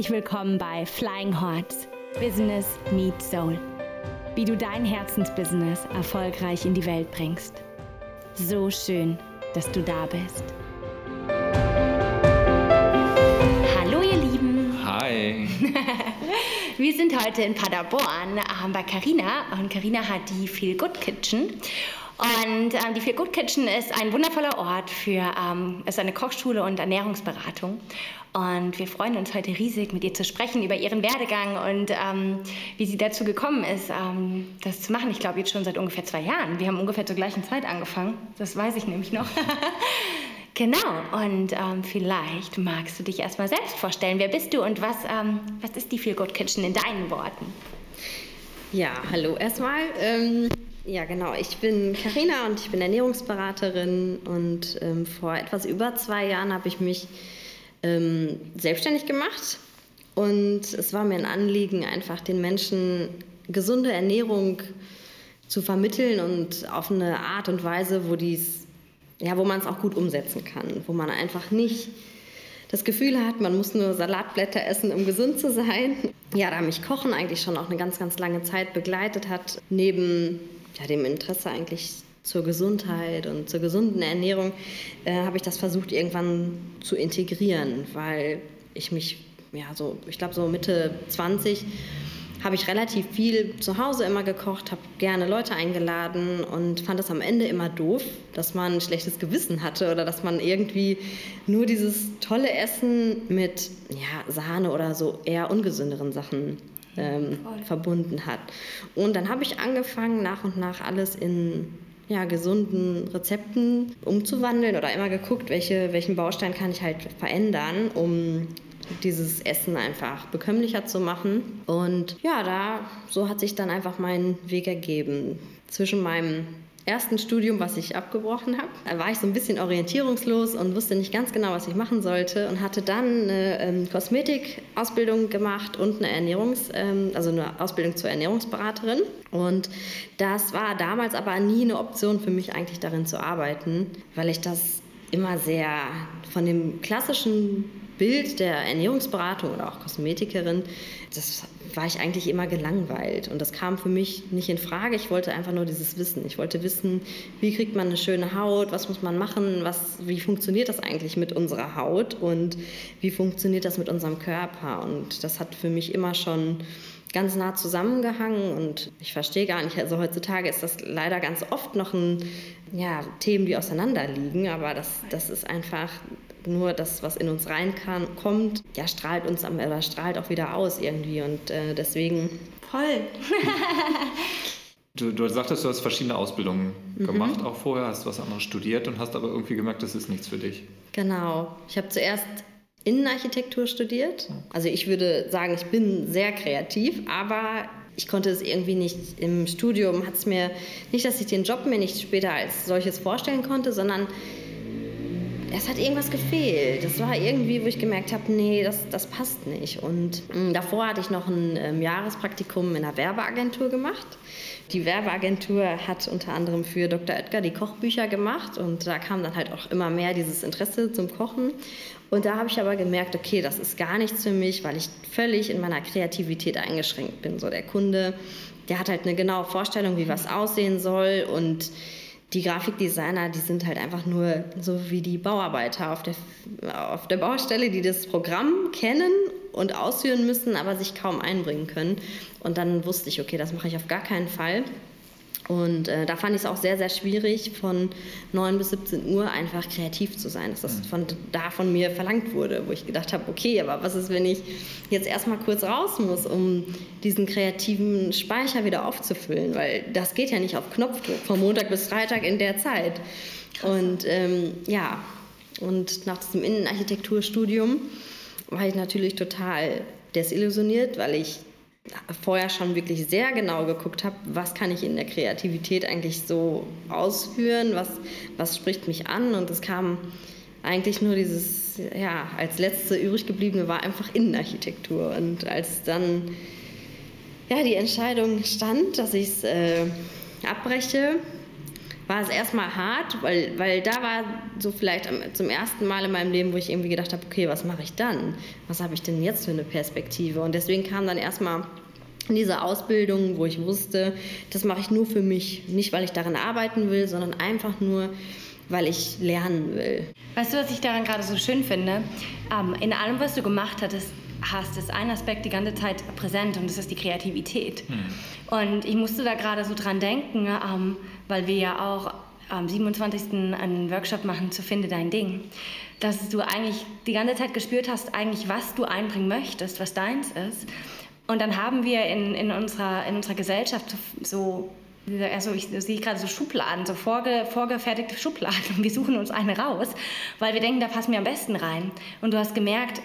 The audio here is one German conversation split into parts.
Herzlich willkommen bei Flying Hearts Business Meets Soul. Wie du dein Herzensbusiness erfolgreich in die Welt bringst. So schön, dass du da bist. Hallo ihr Lieben. Hi. Wir sind heute in Paderborn bei Carina und Carina hat die Feel Good Kitchen und ähm, die Feel Good Kitchen ist ein wundervoller Ort für, ähm, ist eine Kochschule und Ernährungsberatung. Und wir freuen uns heute riesig, mit ihr zu sprechen über ihren Werdegang und ähm, wie sie dazu gekommen ist, ähm, das zu machen. Ich glaube jetzt schon seit ungefähr zwei Jahren. Wir haben ungefähr zur gleichen Zeit angefangen. Das weiß ich nämlich noch. genau. Und ähm, vielleicht magst du dich erstmal selbst vorstellen. Wer bist du und was, ähm, was ist die Feel Good Kitchen in deinen Worten? Ja, hallo erstmal. Ja, genau. Ich bin Karina und ich bin Ernährungsberaterin und ähm, vor etwas über zwei Jahren habe ich mich ähm, selbstständig gemacht und es war mir ein Anliegen, einfach den Menschen gesunde Ernährung zu vermitteln und auf eine Art und Weise, wo ja, wo man es auch gut umsetzen kann, wo man einfach nicht das Gefühl hat, man muss nur Salatblätter essen, um gesund zu sein. Ja, da mich Kochen eigentlich schon auch eine ganz, ganz lange Zeit begleitet hat, neben ja, dem Interesse eigentlich zur Gesundheit und zur gesunden Ernährung, äh, habe ich das versucht irgendwann zu integrieren, weil ich mich, ja, so, ich glaube, so Mitte 20 habe ich relativ viel zu Hause immer gekocht, habe gerne Leute eingeladen und fand es am Ende immer doof, dass man ein schlechtes Gewissen hatte oder dass man irgendwie nur dieses tolle Essen mit ja, Sahne oder so eher ungesünderen Sachen ähm, verbunden hat. Und dann habe ich angefangen, nach und nach alles in ja, gesunden Rezepten umzuwandeln oder immer geguckt, welche, welchen Baustein kann ich halt verändern, um dieses Essen einfach bekömmlicher zu machen. Und ja, da so hat sich dann einfach mein Weg ergeben. Zwischen meinem ersten Studium, was ich abgebrochen habe, war ich so ein bisschen orientierungslos und wusste nicht ganz genau, was ich machen sollte und hatte dann eine ähm, Kosmetikausbildung gemacht und eine Ernährungs, ähm, also eine Ausbildung zur Ernährungsberaterin. Und das war damals aber nie eine Option für mich eigentlich darin zu arbeiten, weil ich das immer sehr von dem klassischen Bild der Ernährungsberatung oder auch Kosmetikerin, das war ich eigentlich immer gelangweilt. Und das kam für mich nicht in Frage. Ich wollte einfach nur dieses Wissen. Ich wollte wissen, wie kriegt man eine schöne Haut, was muss man machen, was, wie funktioniert das eigentlich mit unserer Haut und wie funktioniert das mit unserem Körper. Und das hat für mich immer schon ganz nah zusammengehangen und ich verstehe gar nicht, also heutzutage ist das leider ganz oft noch ein, ja, Themen, die auseinanderliegen, aber das, das ist einfach nur das, was in uns reinkommt, ja, strahlt uns am, oder strahlt auch wieder aus irgendwie und äh, deswegen. Voll. du, du sagtest, du hast verschiedene Ausbildungen mhm. gemacht, auch vorher, hast was anderes studiert und hast aber irgendwie gemerkt, das ist nichts für dich. Genau. Ich habe zuerst Innenarchitektur studiert. Also ich würde sagen, ich bin sehr kreativ, aber ich konnte es irgendwie nicht im Studium, hat es mir nicht, dass ich den Job mir nicht später als solches vorstellen konnte, sondern es hat irgendwas gefehlt. Das war irgendwie, wo ich gemerkt habe, nee, das, das passt nicht. Und mh, mm, davor hatte ich noch ein ähm, Jahrespraktikum in einer Werbeagentur gemacht. Die Werbeagentur hat unter anderem für Dr. Oetker die Kochbücher gemacht und da kam dann halt auch immer mehr dieses Interesse zum Kochen. Und da habe ich aber gemerkt, okay, das ist gar nichts für mich, weil ich völlig in meiner Kreativität eingeschränkt bin. So der Kunde, der hat halt eine genaue Vorstellung, wie was aussehen soll und die Grafikdesigner, die sind halt einfach nur so wie die Bauarbeiter auf der, auf der Baustelle, die das Programm kennen und ausführen müssen, aber sich kaum einbringen können. Und dann wusste ich, okay, das mache ich auf gar keinen Fall. Und äh, da fand ich es auch sehr, sehr schwierig, von 9 bis 17 Uhr einfach kreativ zu sein, dass das mhm. von da von mir verlangt wurde, wo ich gedacht habe, okay, aber was ist, wenn ich jetzt erstmal kurz raus muss, um diesen kreativen Speicher wieder aufzufüllen, weil das geht ja nicht auf Knopfdruck, von Montag bis Freitag in der Zeit. Krass. Und ähm, ja, und nach diesem Innenarchitekturstudium war ich natürlich total desillusioniert, weil ich vorher schon wirklich sehr genau geguckt habe, was kann ich in der Kreativität eigentlich so ausführen, was, was spricht mich an und es kam eigentlich nur dieses, ja, als letzte übrig gebliebene war einfach Innenarchitektur und als dann ja, die Entscheidung stand, dass ich es äh, abbreche, war es erstmal hart, weil, weil da war so vielleicht zum ersten Mal in meinem Leben, wo ich irgendwie gedacht habe, okay, was mache ich dann? Was habe ich denn jetzt für eine Perspektive? Und deswegen kam dann erstmal diese Ausbildung, wo ich wusste, das mache ich nur für mich. Nicht, weil ich daran arbeiten will, sondern einfach nur, weil ich lernen will. Weißt du, was ich daran gerade so schön finde? Ähm, in allem, was du gemacht hattest, hast, ist ein Aspekt die ganze Zeit präsent und das ist die Kreativität. Hm. Und ich musste da gerade so dran denken, ähm, weil wir ja auch am 27. einen Workshop machen zu Finde dein Ding, dass du eigentlich die ganze Zeit gespürt hast, eigentlich was du einbringen möchtest, was deins ist. Und dann haben wir in, in, unserer, in unserer Gesellschaft so also ich sehe gerade so Schubladen, so vorge, vorgefertigte Schubladen und wir suchen uns eine raus, weil wir denken, da passen wir am besten rein. Und du hast gemerkt,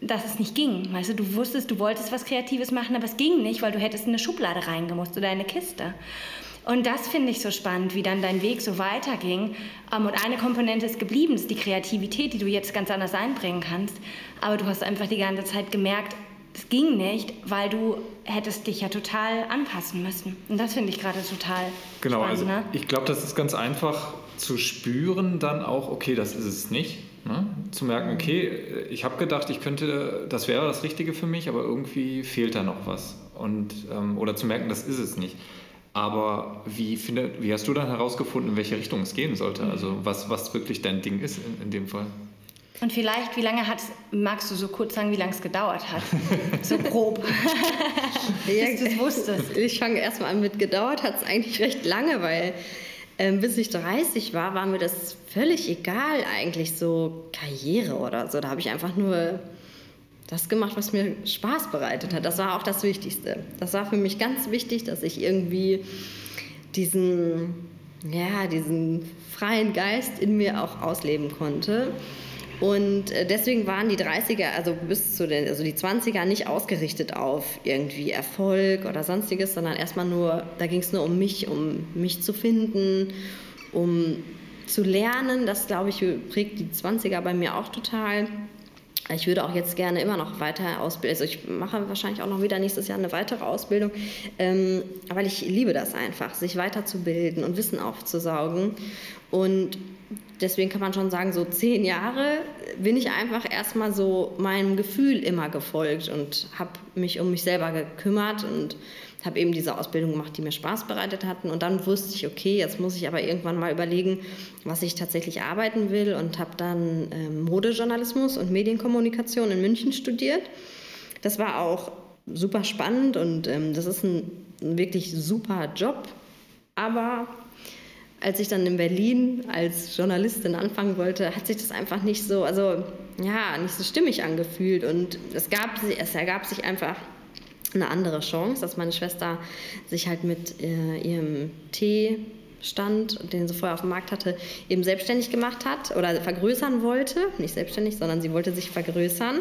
dass es nicht ging. Weißt du, du wusstest, du wolltest was Kreatives machen, aber es ging nicht, weil du hättest in eine Schublade reingemusst oder in eine Kiste. Und das finde ich so spannend, wie dann dein Weg so weiterging. Ähm, und eine Komponente ist geblieben, ist die Kreativität, die du jetzt ganz anders einbringen kannst. Aber du hast einfach die ganze Zeit gemerkt, es ging nicht, weil du hättest dich ja total anpassen müssen. Und das finde ich gerade total genau, spannend. Also ne? ich glaube, das ist ganz einfach zu spüren, dann auch, okay, das ist es nicht. Ne? Zu merken, okay, ich habe gedacht, ich könnte, das wäre das Richtige für mich, aber irgendwie fehlt da noch was. Und, ähm, oder zu merken, das ist es nicht. Aber wie, finde, wie hast du dann herausgefunden, in welche Richtung es gehen sollte? Also was, was wirklich dein Ding ist in, in dem Fall? Und vielleicht, wie lange hat magst du so kurz sagen, wie lange es gedauert hat? so grob. Bis du es wusstest. Ich fange erstmal an mit gedauert hat es eigentlich recht lange, weil ähm, bis ich 30 war, war mir das völlig egal eigentlich, so Karriere oder so. Da habe ich einfach nur das gemacht, was mir Spaß bereitet hat. Das war auch das Wichtigste. Das war für mich ganz wichtig, dass ich irgendwie diesen, ja, diesen freien Geist in mir auch ausleben konnte. Und äh, deswegen waren die 30er, also bis zu den, also die 20er nicht ausgerichtet auf irgendwie Erfolg oder sonstiges, sondern erstmal nur, da ging es nur um mich, um mich zu finden, um zu lernen. Das, glaube ich, prägt die 20er bei mir auch total. Ich würde auch jetzt gerne immer noch weiter ausbilden. Also ich mache wahrscheinlich auch noch wieder nächstes Jahr eine weitere Ausbildung, ähm, weil ich liebe das einfach, sich weiterzubilden und Wissen aufzusaugen. Und deswegen kann man schon sagen, so zehn Jahre bin ich einfach erstmal so meinem Gefühl immer gefolgt und habe mich um mich selber gekümmert und habe eben diese Ausbildung gemacht, die mir Spaß bereitet hatten. Und dann wusste ich, okay, jetzt muss ich aber irgendwann mal überlegen, was ich tatsächlich arbeiten will und habe dann ähm, Modejournalismus und Medienkommunikation in München studiert. Das war auch super spannend und ähm, das ist ein, ein wirklich super Job. Aber als ich dann in Berlin als Journalistin anfangen wollte, hat sich das einfach nicht so, also ja, nicht so stimmig angefühlt. Und es, gab, es ergab sich einfach eine andere Chance, dass meine Schwester sich halt mit äh, ihrem Teestand, den sie vorher auf dem Markt hatte, eben selbstständig gemacht hat oder vergrößern wollte. Nicht selbstständig, sondern sie wollte sich vergrößern.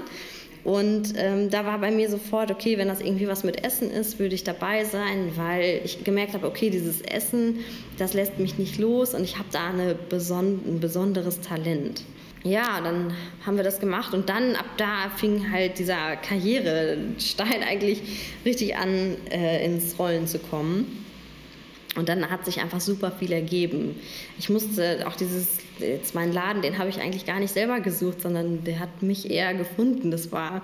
Und ähm, da war bei mir sofort, okay, wenn das irgendwie was mit Essen ist, würde ich dabei sein, weil ich gemerkt habe, okay, dieses Essen, das lässt mich nicht los und ich habe da eine beson ein besonderes Talent. Ja, dann haben wir das gemacht und dann ab da fing halt dieser Karrierestein eigentlich richtig an, äh, ins Rollen zu kommen. Und dann hat sich einfach super viel ergeben. Ich musste auch dieses, jetzt meinen Laden, den habe ich eigentlich gar nicht selber gesucht, sondern der hat mich eher gefunden. Das war,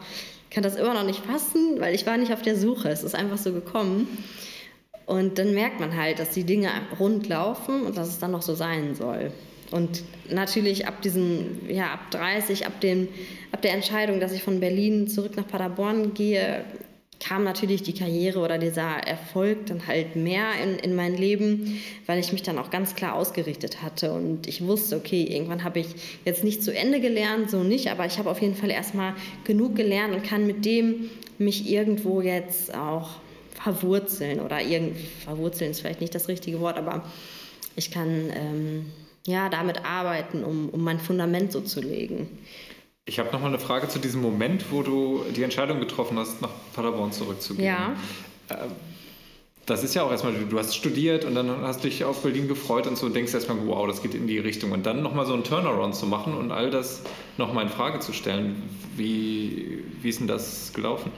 ich kann das immer noch nicht fassen, weil ich war nicht auf der Suche. Es ist einfach so gekommen. Und dann merkt man halt, dass die Dinge rund laufen und dass es dann noch so sein soll. Und natürlich ab diesen, ja, ab 30, ab, dem, ab der Entscheidung, dass ich von Berlin zurück nach Paderborn gehe, kam natürlich die Karriere oder dieser Erfolg dann halt mehr in, in mein Leben, weil ich mich dann auch ganz klar ausgerichtet hatte und ich wusste, okay, irgendwann habe ich jetzt nicht zu Ende gelernt, so nicht, aber ich habe auf jeden Fall erstmal genug gelernt und kann mit dem mich irgendwo jetzt auch verwurzeln oder irgendwie, verwurzeln ist vielleicht nicht das richtige Wort, aber ich kann ähm, ja damit arbeiten, um, um mein Fundament so zu legen. Ich habe nochmal eine Frage zu diesem Moment, wo du die Entscheidung getroffen hast, nach Paderborn zurückzugehen. Ja. Äh, das ist ja auch erstmal, du hast studiert und dann hast dich auf Berlin gefreut und so und denkst erstmal, wow, das geht in die Richtung. Und dann nochmal so einen Turnaround zu machen und all das nochmal in Frage zu stellen. Wie, wie ist denn das gelaufen?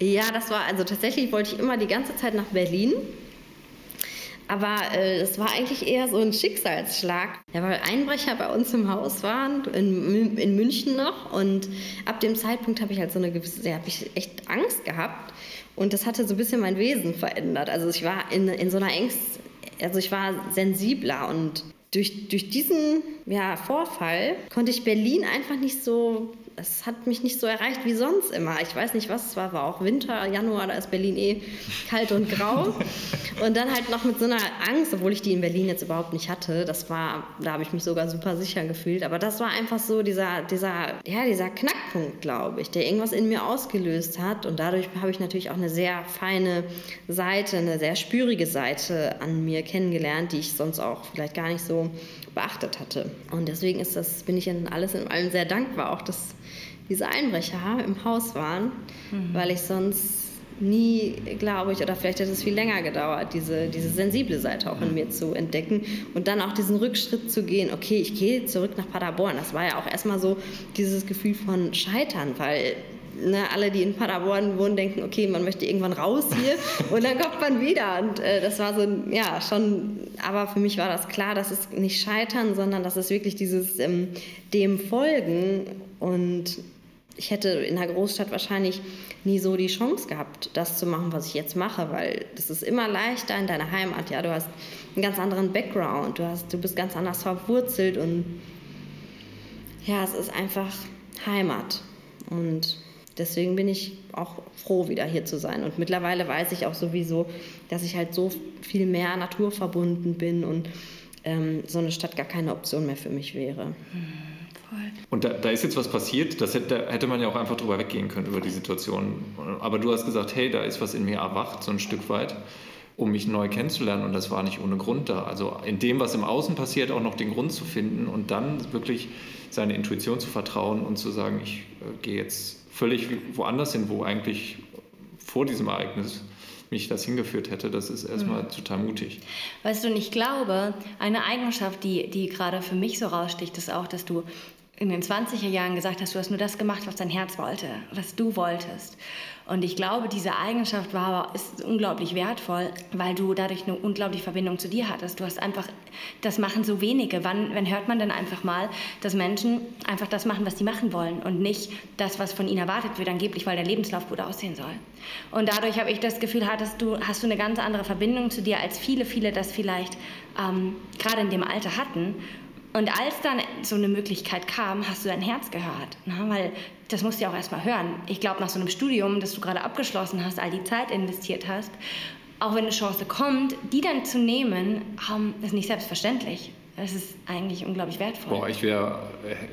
Ja, das war, also tatsächlich wollte ich immer die ganze Zeit nach Berlin. Aber äh, das war eigentlich eher so ein Schicksalsschlag. Ja, weil Einbrecher bei uns im Haus waren, in, in München noch. Und ab dem Zeitpunkt habe ich halt so eine gewisse, ja, habe ich echt Angst gehabt. Und das hatte so ein bisschen mein Wesen verändert. Also ich war in, in so einer Ängst, also ich war sensibler und durch, durch diesen ja, Vorfall konnte ich Berlin einfach nicht so es hat mich nicht so erreicht wie sonst immer. Ich weiß nicht, was es war, war auch Winter, Januar, da ist Berlin eh kalt und grau. und dann halt noch mit so einer Angst, obwohl ich die in Berlin jetzt überhaupt nicht hatte. Das war, da habe ich mich sogar super sicher gefühlt. Aber das war einfach so dieser, dieser, ja, dieser Knackpunkt, glaube ich, der irgendwas in mir ausgelöst hat. Und dadurch habe ich natürlich auch eine sehr feine Seite, eine sehr spürige Seite an mir kennengelernt, die ich sonst auch vielleicht gar nicht so beachtet hatte. Und deswegen ist das, bin ich in alles in allem sehr dankbar, auch dass diese Einbrecher im Haus waren, mhm. weil ich sonst nie, glaube ich, oder vielleicht hätte es viel länger gedauert, diese, diese sensible Seite auch in mir zu entdecken und dann auch diesen Rückschritt zu gehen, okay, ich gehe zurück nach Paderborn. Das war ja auch erstmal so dieses Gefühl von Scheitern, weil ne, alle, die in Paderborn wohnen, denken, okay, man möchte irgendwann raus hier und dann kommt man wieder. Und äh, das war so, ja, schon, aber für mich war das klar, dass es nicht scheitern, sondern dass es wirklich dieses ähm, dem folgen und ich hätte in der Großstadt wahrscheinlich nie so die Chance gehabt, das zu machen, was ich jetzt mache, weil das ist immer leichter in deiner Heimat. Ja, du hast einen ganz anderen Background, du, hast, du bist ganz anders verwurzelt und ja, es ist einfach Heimat. Und deswegen bin ich auch froh, wieder hier zu sein. Und mittlerweile weiß ich auch sowieso, dass ich halt so viel mehr naturverbunden bin und ähm, so eine Stadt gar keine Option mehr für mich wäre. Und da, da, ist jetzt was passiert, das hätte, hätte man ja auch einfach drüber weggehen können, über die Situation. Aber du hast gesagt, hey, da ist was in mir erwacht, so ein Stück weit, um mich neu kennenzulernen. Und das war nicht ohne Grund da. Also in dem, was im Außen passiert, auch noch den Grund zu finden und dann wirklich seine Intuition zu vertrauen und zu sagen, ich äh, gehe jetzt völlig woanders hin, wo eigentlich vor diesem Ereignis mich das hingeführt hätte, das ist erstmal mhm. total mutig. Weißt du, und ich glaube, eine Eigenschaft, die, die gerade für mich so raussticht, ist auch, dass du in den 20er Jahren gesagt hast, du hast nur das gemacht, was dein Herz wollte, was du wolltest. Und ich glaube, diese Eigenschaft war, ist unglaublich wertvoll, weil du dadurch eine unglaubliche Verbindung zu dir hattest. Du hast einfach, das machen so wenige. Wann, wann hört man denn einfach mal, dass Menschen einfach das machen, was sie machen wollen und nicht das, was von ihnen erwartet wird, angeblich, weil der Lebenslauf gut aussehen soll. Und dadurch habe ich das Gefühl, hattest du, hast du eine ganz andere Verbindung zu dir, als viele, viele das vielleicht ähm, gerade in dem Alter hatten. Und als dann so eine Möglichkeit kam, hast du dein Herz gehört. Ne? Weil das musst du ja auch erstmal hören. Ich glaube, nach so einem Studium, das du gerade abgeschlossen hast, all die Zeit investiert hast, auch wenn eine Chance kommt, die dann zu nehmen, ist nicht selbstverständlich. Das ist eigentlich unglaublich wertvoll. Boah, ich wäre,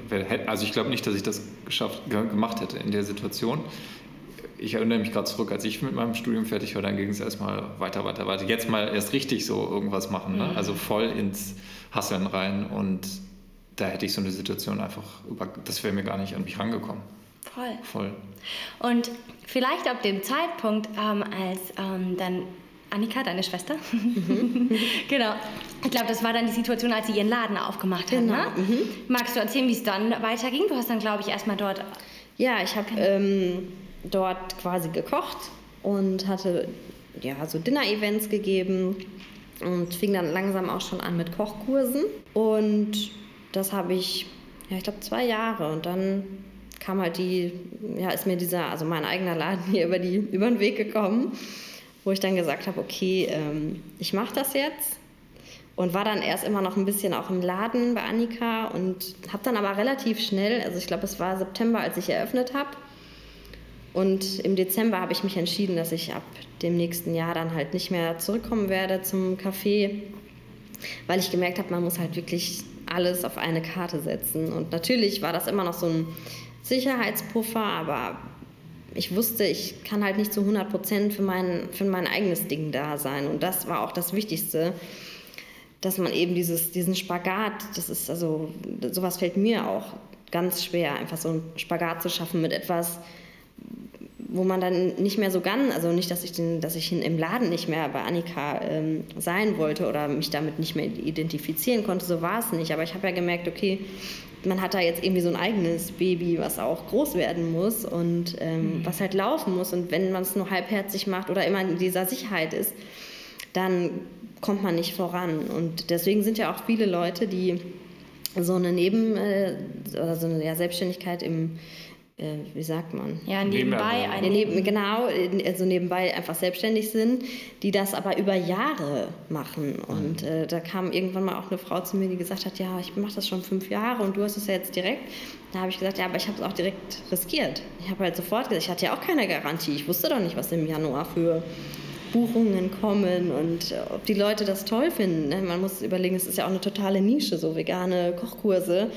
wär, also ich glaube nicht, dass ich das geschafft, gemacht hätte in der Situation. Ich erinnere mich gerade zurück, als ich mit meinem Studium fertig war, dann ging es erstmal weiter, weiter, weiter. Jetzt mal erst richtig so irgendwas machen, ne? Mhm. also voll ins Hasseln rein und da hätte ich so eine Situation einfach, über, das wäre mir gar nicht an mich rangekommen. Voll. Voll. Und vielleicht ab dem Zeitpunkt, ähm, als ähm, dann Annika, deine Schwester, mhm. genau, ich glaube, das war dann die Situation, als sie ihren Laden aufgemacht genau. hat. Ne? Mhm. Magst du erzählen, wie es dann weiterging? Du hast dann, glaube ich, erstmal dort. Ja, ich habe ähm, dort quasi gekocht und hatte ja, so Dinner-Events gegeben und fing dann langsam auch schon an mit Kochkursen. Und das habe ich, ja, ich glaube, zwei Jahre. Und dann kam halt die, ja, ist mir dieser, also mein eigener Laden hier über, die, über den Weg gekommen, wo ich dann gesagt habe, okay, ähm, ich mache das jetzt. Und war dann erst immer noch ein bisschen auch im Laden bei Annika und habe dann aber relativ schnell, also ich glaube, es war September, als ich eröffnet habe, und im Dezember habe ich mich entschieden, dass ich ab dem nächsten Jahr dann halt nicht mehr zurückkommen werde zum Café, weil ich gemerkt habe, man muss halt wirklich alles auf eine Karte setzen. Und natürlich war das immer noch so ein Sicherheitspuffer, aber ich wusste, ich kann halt nicht zu 100 Prozent für mein, für mein eigenes Ding da sein. Und das war auch das Wichtigste, dass man eben dieses, diesen Spagat, das ist also, sowas fällt mir auch ganz schwer, einfach so einen Spagat zu schaffen mit etwas, wo man dann nicht mehr so ganz, also nicht, dass ich, den, dass ich im Laden nicht mehr bei Annika ähm, sein wollte oder mich damit nicht mehr identifizieren konnte, so war es nicht. Aber ich habe ja gemerkt, okay, man hat da jetzt irgendwie so ein eigenes Baby, was auch groß werden muss und ähm, mhm. was halt laufen muss. Und wenn man es nur halbherzig macht oder immer in dieser Sicherheit ist, dann kommt man nicht voran. Und deswegen sind ja auch viele Leute, die so eine Neben- äh, oder so eine ja, Selbstständigkeit im wie sagt man? Ja, nebenbei. Ja, neben, genau, also nebenbei einfach selbstständig sind, die das aber über Jahre machen. Und mhm. äh, da kam irgendwann mal auch eine Frau zu mir, die gesagt hat, ja, ich mache das schon fünf Jahre und du hast es ja jetzt direkt. Da habe ich gesagt, ja, aber ich habe es auch direkt riskiert. Ich habe halt sofort gesagt, ich hatte ja auch keine Garantie. Ich wusste doch nicht, was im Januar für Buchungen kommen und äh, ob die Leute das toll finden. Ne? Man muss überlegen, es ist ja auch eine totale Nische, so vegane Kochkurse.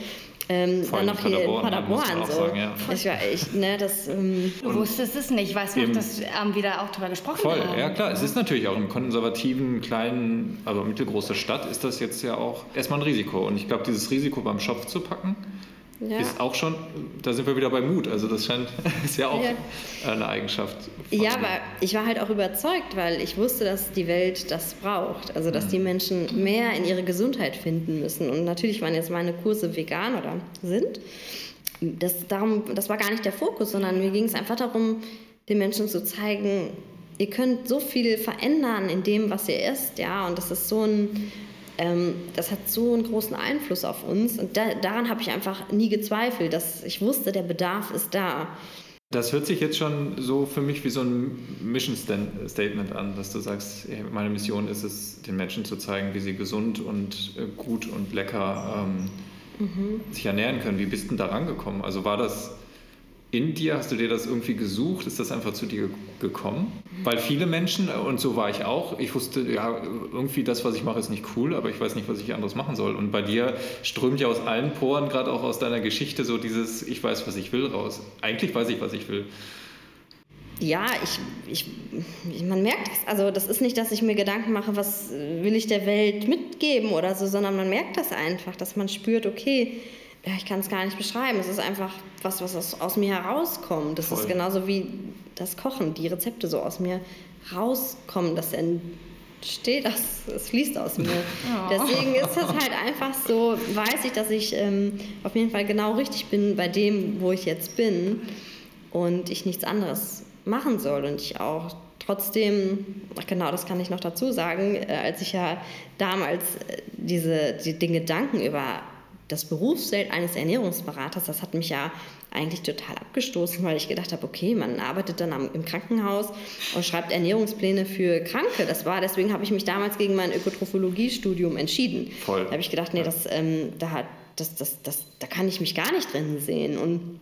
Ähm, dann noch hier in Paderborn. So. Sagen, ja. Ich war echt, ne, das. Ähm, du wusstest es nicht, weißt du, dass ähm, wir da auch drüber gesprochen voll, haben. ja klar. Es ist natürlich auch in konservativen, kleinen, also mittelgroße Stadt ist das jetzt ja auch erstmal ein Risiko. Und ich glaube, dieses Risiko beim Schopf zu packen, ja. ist auch schon, da sind wir wieder bei Mut. Also das scheint, ist ja auch ja. eine Eigenschaft. Ja, aber ich war halt auch überzeugt, weil ich wusste, dass die Welt das braucht. Also dass mhm. die Menschen mehr in ihre Gesundheit finden müssen. Und natürlich waren jetzt meine Kurse vegan oder sind. Das, darum, das war gar nicht der Fokus, sondern mir ging es einfach darum, den Menschen zu zeigen, ihr könnt so viel verändern in dem, was ihr isst, ja, und das ist so ein ähm, das hat so einen großen Einfluss auf uns. Und da, daran habe ich einfach nie gezweifelt, dass ich wusste, der Bedarf ist da. Das hört sich jetzt schon so für mich wie so ein Mission Statement an, dass du sagst, meine Mission ist es, den Menschen zu zeigen, wie sie gesund und äh, gut und lecker ähm, mhm. sich ernähren können. Wie bist du da rangekommen? Also war das in dir? Hast du dir das irgendwie gesucht? Ist das einfach zu dir gekommen? Weil viele Menschen, und so war ich auch, ich wusste, ja, irgendwie das, was ich mache, ist nicht cool, aber ich weiß nicht, was ich anderes machen soll. Und bei dir strömt ja aus allen Poren, gerade auch aus deiner Geschichte, so dieses Ich weiß, was ich will raus. Eigentlich weiß ich, was ich will. Ja, ich, ich, man merkt es. Also, das ist nicht, dass ich mir Gedanken mache, was will ich der Welt mitgeben oder so, sondern man merkt das einfach, dass man spürt, okay, ja, ich kann es gar nicht beschreiben. Es ist einfach was, was aus, aus mir herauskommt. Das Voll. ist genauso wie das Kochen, die Rezepte so aus mir rauskommen. Das entsteht, das, es fließt aus mir. Oh. Deswegen ist es halt einfach so, weiß ich, dass ich ähm, auf jeden Fall genau richtig bin bei dem, wo ich jetzt bin und ich nichts anderes machen soll und ich auch trotzdem, genau das kann ich noch dazu sagen, äh, als ich ja damals äh, diese, die, den Gedanken über das Berufsfeld eines Ernährungsberaters, das hat mich ja eigentlich total abgestoßen, weil ich gedacht habe, okay, man arbeitet dann am, im Krankenhaus und schreibt Ernährungspläne für Kranke. Das war, deswegen habe ich mich damals gegen mein Ökotrophologie-Studium entschieden. Voll. Da habe ich gedacht, nee, das, ähm, da, das, das, das, da kann ich mich gar nicht drin sehen. Und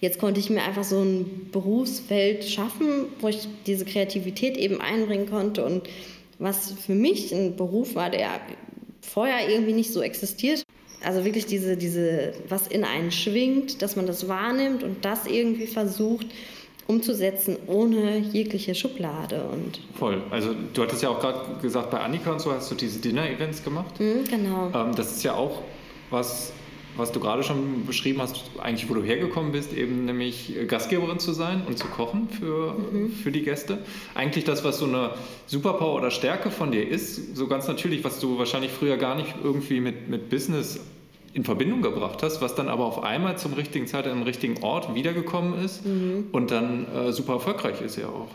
jetzt konnte ich mir einfach so ein Berufsfeld schaffen, wo ich diese Kreativität eben einbringen konnte und was für mich ein Beruf war, der vorher irgendwie nicht so existiert also wirklich diese, diese, was in einen schwingt, dass man das wahrnimmt und das irgendwie versucht umzusetzen ohne jegliche Schublade. Und Voll. Also du hattest ja auch gerade gesagt, bei Annika und so hast du diese Dinner-Events gemacht. Mhm, genau. Ähm, das ist ja auch was, was du gerade schon beschrieben hast, eigentlich wo du hergekommen bist, eben nämlich Gastgeberin zu sein und zu kochen für, mhm. für die Gäste. Eigentlich das, was so eine Superpower oder Stärke von dir ist, so ganz natürlich, was du wahrscheinlich früher gar nicht irgendwie mit, mit Business in Verbindung gebracht hast, was dann aber auf einmal zum richtigen Zeit an richtigen Ort wiedergekommen ist mhm. und dann äh, super erfolgreich ist ja auch.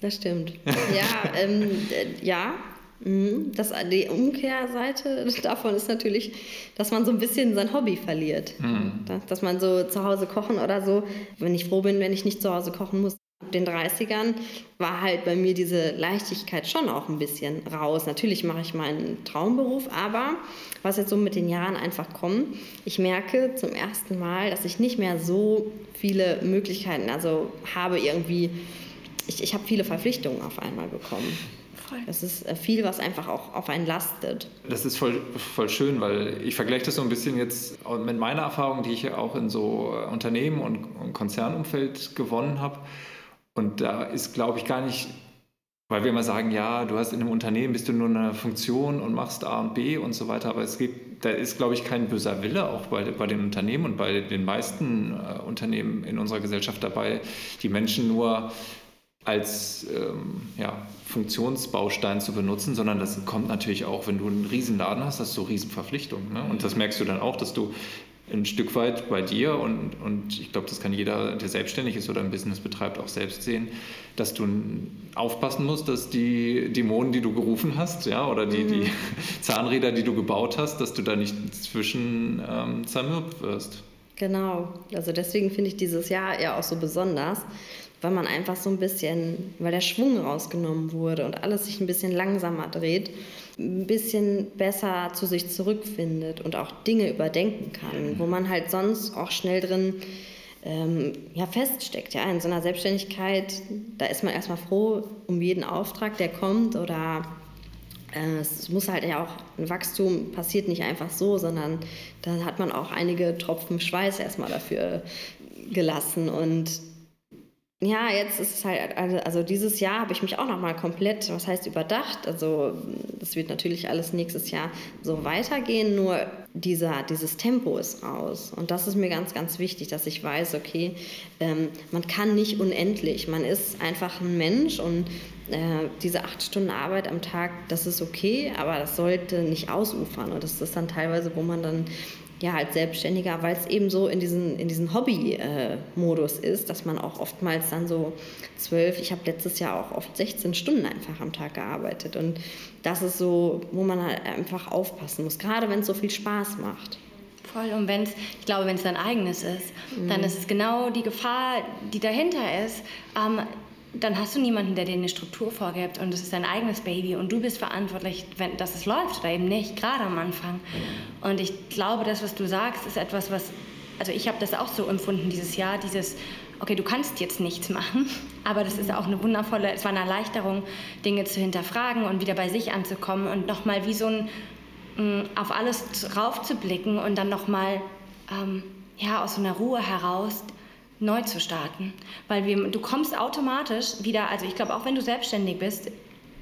Das stimmt. ja, ähm, äh, ja. Mhm. Das, die Umkehrseite davon ist natürlich, dass man so ein bisschen sein Hobby verliert. Mhm. Dass man so zu Hause kochen oder so, wenn ich froh bin, wenn ich nicht zu Hause kochen muss, den 30ern war halt bei mir diese Leichtigkeit schon auch ein bisschen raus. Natürlich mache ich meinen Traumberuf, aber was jetzt so mit den Jahren einfach kommt, ich merke zum ersten Mal, dass ich nicht mehr so viele Möglichkeiten, also habe irgendwie, ich, ich habe viele Verpflichtungen auf einmal bekommen. Das ist äh, viel, was einfach auch auf einen lastet. Das ist voll, voll schön, weil ich vergleiche das so ein bisschen jetzt mit meiner Erfahrung, die ich auch in so äh, Unternehmen und Konzernumfeld gewonnen habe. Und da ist, glaube ich, gar nicht, weil wir immer sagen, ja, du hast in einem Unternehmen, bist du nur eine Funktion und machst A und B und so weiter, aber es gibt, da ist, glaube ich, kein böser Wille auch bei, bei den Unternehmen und bei den meisten äh, Unternehmen in unserer Gesellschaft dabei, die Menschen nur als ähm, ja, Funktionsbaustein zu benutzen, sondern das kommt natürlich auch, wenn du einen Riesenladen hast, hast du Riesenverpflichtungen. Ne? Und das merkst du dann auch, dass du ein Stück weit bei dir und, und ich glaube, das kann jeder, der selbstständig ist oder ein Business betreibt, auch selbst sehen, dass du aufpassen musst, dass die Dämonen, die du gerufen hast, ja, oder die, mhm. die Zahnräder, die du gebaut hast, dass du da nicht zwischen ähm, zermürbt wirst. Genau, also deswegen finde ich dieses Jahr ja auch so besonders, weil man einfach so ein bisschen, weil der Schwung rausgenommen wurde und alles sich ein bisschen langsamer dreht, ein bisschen besser zu sich zurückfindet und auch Dinge überdenken kann, wo man halt sonst auch schnell drin ähm, ja, feststeckt. Ja, in so einer Selbstständigkeit, da ist man erstmal froh um jeden Auftrag, der kommt oder äh, es muss halt ja auch, ein Wachstum passiert nicht einfach so, sondern da hat man auch einige Tropfen Schweiß erstmal dafür gelassen und ja, jetzt ist es halt, also, also dieses Jahr habe ich mich auch nochmal komplett, was heißt überdacht, also das wird natürlich alles nächstes Jahr so weitergehen, nur dieser, dieses Tempo ist raus. Und das ist mir ganz, ganz wichtig, dass ich weiß, okay, ähm, man kann nicht unendlich, man ist einfach ein Mensch und äh, diese acht Stunden Arbeit am Tag, das ist okay, aber das sollte nicht ausufern. Und das ist dann teilweise, wo man dann ja, als Selbstständiger, weil es eben so in diesen, in diesen Hobby-Modus äh, ist, dass man auch oftmals dann so zwölf, ich habe letztes Jahr auch oft 16 Stunden einfach am Tag gearbeitet. Und das ist so, wo man halt einfach aufpassen muss, gerade wenn es so viel Spaß macht. Voll. Und wenn es, ich glaube, wenn es dein eigenes ist, mhm. dann ist es genau die Gefahr, die dahinter ist. Ähm, dann hast du niemanden, der dir eine Struktur vorgibt und es ist dein eigenes Baby und du bist verantwortlich, wenn, dass es läuft oder eben nicht, gerade am Anfang. Und ich glaube, das, was du sagst, ist etwas, was, also ich habe das auch so empfunden dieses Jahr, dieses, okay, du kannst jetzt nichts machen, aber das ist auch eine wundervolle, es war eine Erleichterung, Dinge zu hinterfragen und wieder bei sich anzukommen und nochmal wie so ein, mm, auf alles raufzublicken und dann nochmal, ähm, ja, aus so einer Ruhe heraus neu zu starten. Weil wir, du kommst automatisch wieder, also ich glaube, auch wenn du selbstständig bist,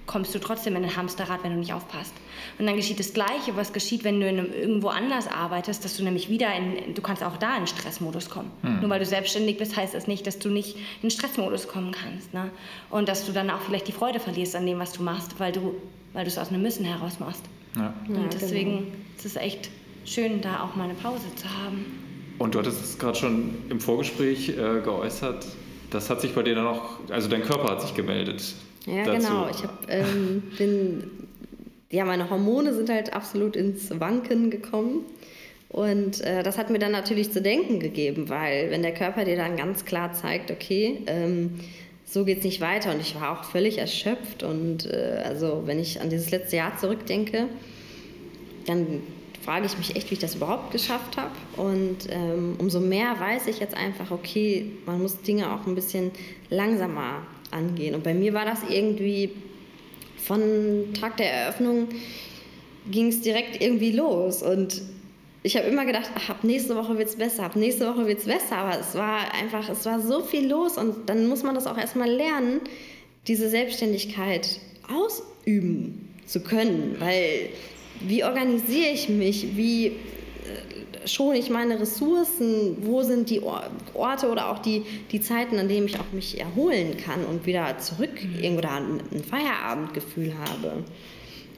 kommst du trotzdem in ein Hamsterrad, wenn du nicht aufpasst. Und dann geschieht das Gleiche, was geschieht, wenn du einem, irgendwo anders arbeitest, dass du nämlich wieder in, du kannst auch da in Stressmodus kommen. Hm. Nur weil du selbstständig bist, heißt das nicht, dass du nicht in Stressmodus kommen kannst. Ne? Und dass du dann auch vielleicht die Freude verlierst an dem, was du machst, weil du, weil du es aus einem Müssen heraus machst. Ja. Und ja, deswegen genau. ist es echt schön, da auch mal eine Pause zu haben. Und du hattest es gerade schon im Vorgespräch äh, geäußert, das hat sich bei dir dann auch, also dein Körper hat sich gemeldet. Ja, dazu. genau. Ich hab, ähm, bin, ja, meine Hormone sind halt absolut ins Wanken gekommen. Und äh, das hat mir dann natürlich zu denken gegeben, weil wenn der Körper dir dann ganz klar zeigt, okay, ähm, so geht es nicht weiter und ich war auch völlig erschöpft und äh, also wenn ich an dieses letzte Jahr zurückdenke, dann frage ich mich echt, wie ich das überhaupt geschafft habe. Und ähm, umso mehr weiß ich jetzt einfach, okay, man muss Dinge auch ein bisschen langsamer angehen. Und bei mir war das irgendwie von Tag der Eröffnung ging es direkt irgendwie los. Und ich habe immer gedacht, ach, ab nächste Woche wird es besser, ab nächste Woche wird es besser. Aber es war einfach, es war so viel los. Und dann muss man das auch erstmal lernen, diese Selbstständigkeit ausüben zu können. Weil wie organisiere ich mich, wie äh, schone ich meine Ressourcen, wo sind die Orte oder auch die, die Zeiten, an denen ich auch mich erholen kann und wieder zurück irgendwo da ein, Feierabendgefühl habe.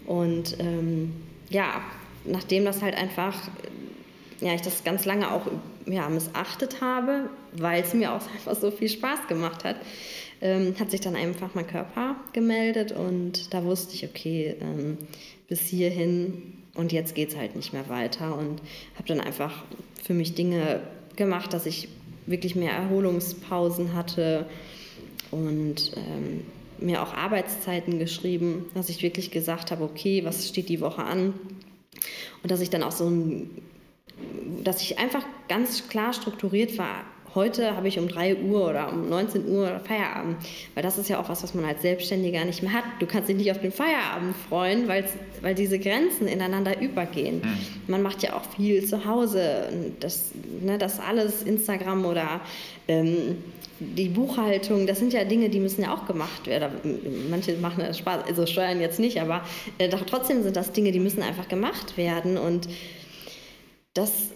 Und ähm, ja, nachdem das halt einfach, ja, ich das ganz lange auch ja, missachtet habe, weil es mir auch einfach so viel Spaß gemacht hat, ähm, hat sich dann einfach mein Körper gemeldet und da wusste ich, okay, ähm, bis hierhin und jetzt geht es halt nicht mehr weiter und habe dann einfach für mich Dinge gemacht, dass ich wirklich mehr Erholungspausen hatte und ähm, mir auch Arbeitszeiten geschrieben, dass ich wirklich gesagt habe, okay, was steht die Woche an? Und dass ich dann auch so ein, dass ich einfach ganz klar strukturiert war, heute habe ich um 3 Uhr oder um 19 Uhr Feierabend. Weil das ist ja auch was, was man als Selbstständiger nicht mehr hat. Du kannst dich nicht auf den Feierabend freuen, weil diese Grenzen ineinander übergehen. Mhm. Man macht ja auch viel zu Hause. Das, ne, das alles Instagram oder ähm, die Buchhaltung, das sind ja Dinge, die müssen ja auch gemacht werden. Manche machen das Spaß, also Steuern jetzt nicht, aber äh, doch trotzdem sind das Dinge, die müssen einfach gemacht werden. Und das,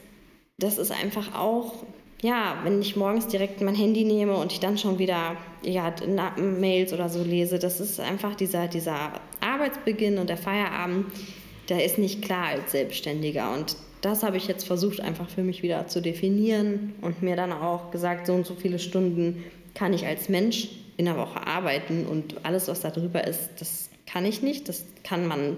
das ist einfach auch ja, wenn ich morgens direkt mein Handy nehme und ich dann schon wieder ja, Mails oder so lese, das ist einfach dieser, dieser Arbeitsbeginn und der Feierabend, der ist nicht klar als Selbstständiger. Und das habe ich jetzt versucht, einfach für mich wieder zu definieren und mir dann auch gesagt, so und so viele Stunden kann ich als Mensch in der Woche arbeiten und alles, was da drüber ist, das kann ich nicht. Das kann man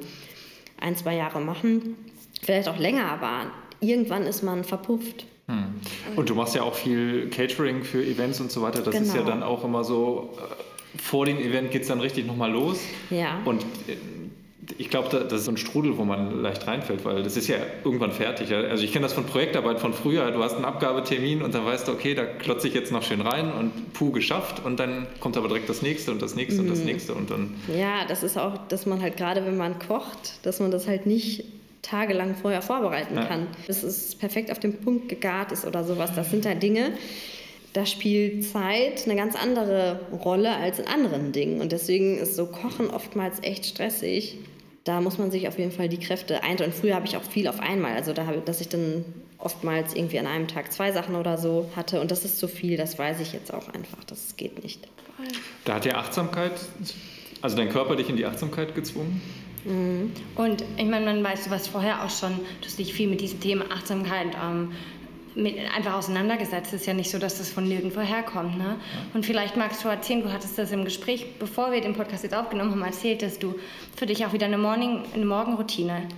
ein, zwei Jahre machen, vielleicht auch länger, aber irgendwann ist man verpufft. Hm. Und du machst ja auch viel Catering für Events und so weiter. Das genau. ist ja genau. dann auch immer so, äh, vor dem Event geht es dann richtig nochmal los. Ja. Und äh, ich glaube, das ist so ein Strudel, wo man leicht reinfällt, weil das ist ja irgendwann fertig. Also ich kenne das von Projektarbeit von früher. Du hast einen Abgabetermin und dann weißt du, okay, da klotze ich jetzt noch schön rein und puh, geschafft. Und dann kommt aber direkt das nächste und das nächste mhm. und das mhm. nächste und dann. Ja, das ist auch, dass man halt gerade, wenn man kocht, dass man das halt nicht tagelang vorher vorbereiten ja. kann. Bis es perfekt auf dem Punkt gegart ist oder sowas. Das sind halt Dinge, da spielt Zeit eine ganz andere Rolle als in anderen Dingen. Und deswegen ist so Kochen oftmals echt stressig da muss man sich auf jeden Fall die Kräfte einteilen. Und früher habe ich auch viel auf einmal. Also da habe, dass ich dann oftmals irgendwie an einem Tag zwei Sachen oder so hatte. Und das ist zu viel, das weiß ich jetzt auch einfach. Das geht nicht. Da hat ja Achtsamkeit, also dein Körper dich in die Achtsamkeit gezwungen? Mhm. Und ich meine, man weiß, du warst vorher auch schon, du hast dich viel mit diesem Thema Achtsamkeit ähm, mit, einfach auseinandergesetzt. Es ist ja nicht so, dass das von nirgendwo herkommt. Ne? Und vielleicht magst du erzählen, du hattest das im Gespräch, bevor wir den Podcast jetzt aufgenommen haben, erzählt, dass du für dich auch wieder eine, Morning, eine Morgenroutine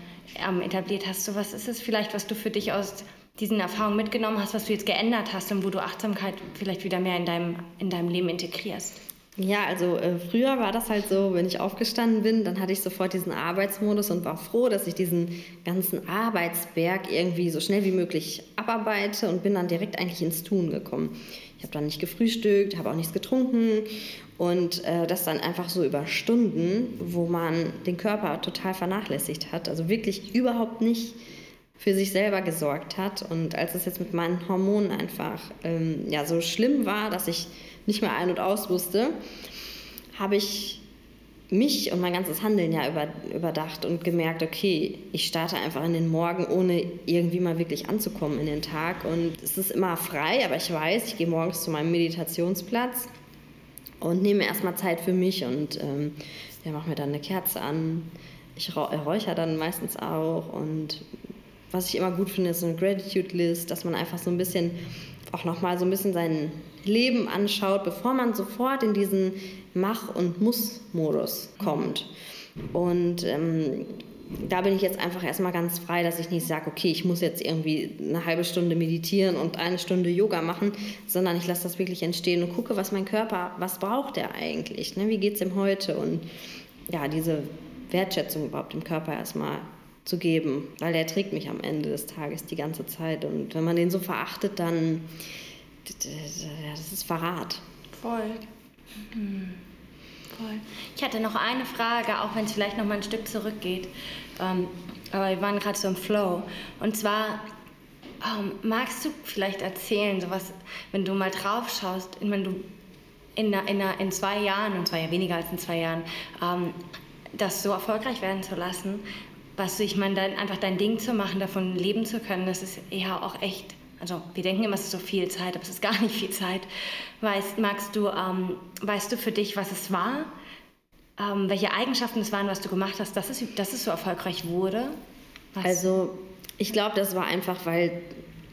ähm, etabliert hast. So was ist es vielleicht, was du für dich aus diesen Erfahrungen mitgenommen hast, was du jetzt geändert hast und wo du Achtsamkeit vielleicht wieder mehr in deinem, in deinem Leben integrierst? Ja, also äh, früher war das halt so, wenn ich aufgestanden bin, dann hatte ich sofort diesen Arbeitsmodus und war froh, dass ich diesen ganzen Arbeitsberg irgendwie so schnell wie möglich abarbeite und bin dann direkt eigentlich ins Tun gekommen. Ich habe dann nicht gefrühstückt, habe auch nichts getrunken und äh, das dann einfach so über Stunden, wo man den Körper total vernachlässigt hat, also wirklich überhaupt nicht für sich selber gesorgt hat. Und als es jetzt mit meinen Hormonen einfach ähm, ja, so schlimm war, dass ich nicht mehr ein- und aus wusste, habe ich mich und mein ganzes Handeln ja über, überdacht und gemerkt, okay, ich starte einfach in den Morgen, ohne irgendwie mal wirklich anzukommen in den Tag. Und es ist immer frei, aber ich weiß, ich gehe morgens zu meinem Meditationsplatz und nehme erstmal Zeit für mich und ähm, ja, mache mir dann eine Kerze an. Ich räuchere dann meistens auch und was ich immer gut finde, ist so eine Gratitude List, dass man einfach so ein bisschen auch nochmal so ein bisschen sein Leben anschaut, bevor man sofort in diesen Mach- und Muss-Modus kommt. Und ähm, da bin ich jetzt einfach erstmal ganz frei, dass ich nicht sage, okay, ich muss jetzt irgendwie eine halbe Stunde meditieren und eine Stunde Yoga machen, sondern ich lasse das wirklich entstehen und gucke, was mein Körper, was braucht er eigentlich, ne? wie geht es ihm heute und ja, diese Wertschätzung überhaupt dem Körper erstmal zu geben, weil der trägt mich am Ende des Tages die ganze Zeit. Und wenn man den so verachtet, dann das ist Verrat. Voll. Hm. Voll. Ich hatte noch eine Frage, auch wenn es vielleicht noch mal ein Stück zurückgeht. Ähm, aber wir waren gerade so im Flow. Und zwar, ähm, magst du vielleicht erzählen, sowas, wenn du mal drauf schaust, wenn du in, in, in zwei Jahren, und zwar ja weniger als in zwei Jahren, ähm, das so erfolgreich werden zu lassen, was ich meine, dann einfach dein Ding zu machen, davon leben zu können, das ist ja auch echt, also wir denken immer, es ist so viel Zeit, aber es ist gar nicht viel Zeit. Weißt, magst du, ähm, weißt du für dich, was es war? Ähm, welche Eigenschaften es waren, was du gemacht hast, dass es, dass es so erfolgreich wurde? Was? Also ich glaube, das war einfach, weil,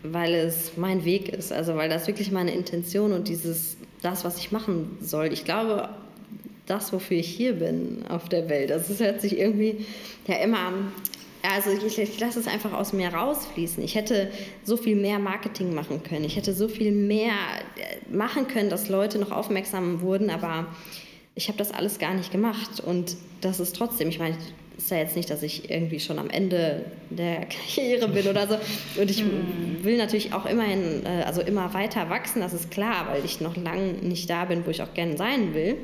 weil es mein Weg ist, also weil das wirklich meine Intention und dieses, das, was ich machen soll. Ich glaube, das, wofür ich hier bin auf der Welt. Also es hört sich irgendwie ja immer, also ich, ich lasse es einfach aus mir rausfließen. Ich hätte so viel mehr Marketing machen können. Ich hätte so viel mehr äh, machen können, dass Leute noch aufmerksam wurden, aber ich habe das alles gar nicht gemacht. Und das ist trotzdem, ich meine, es ist ja jetzt nicht, dass ich irgendwie schon am Ende der Karriere bin oder so. Und ich hm. will natürlich auch immerhin, äh, also immer weiter wachsen, das ist klar, weil ich noch lange nicht da bin, wo ich auch gerne sein will.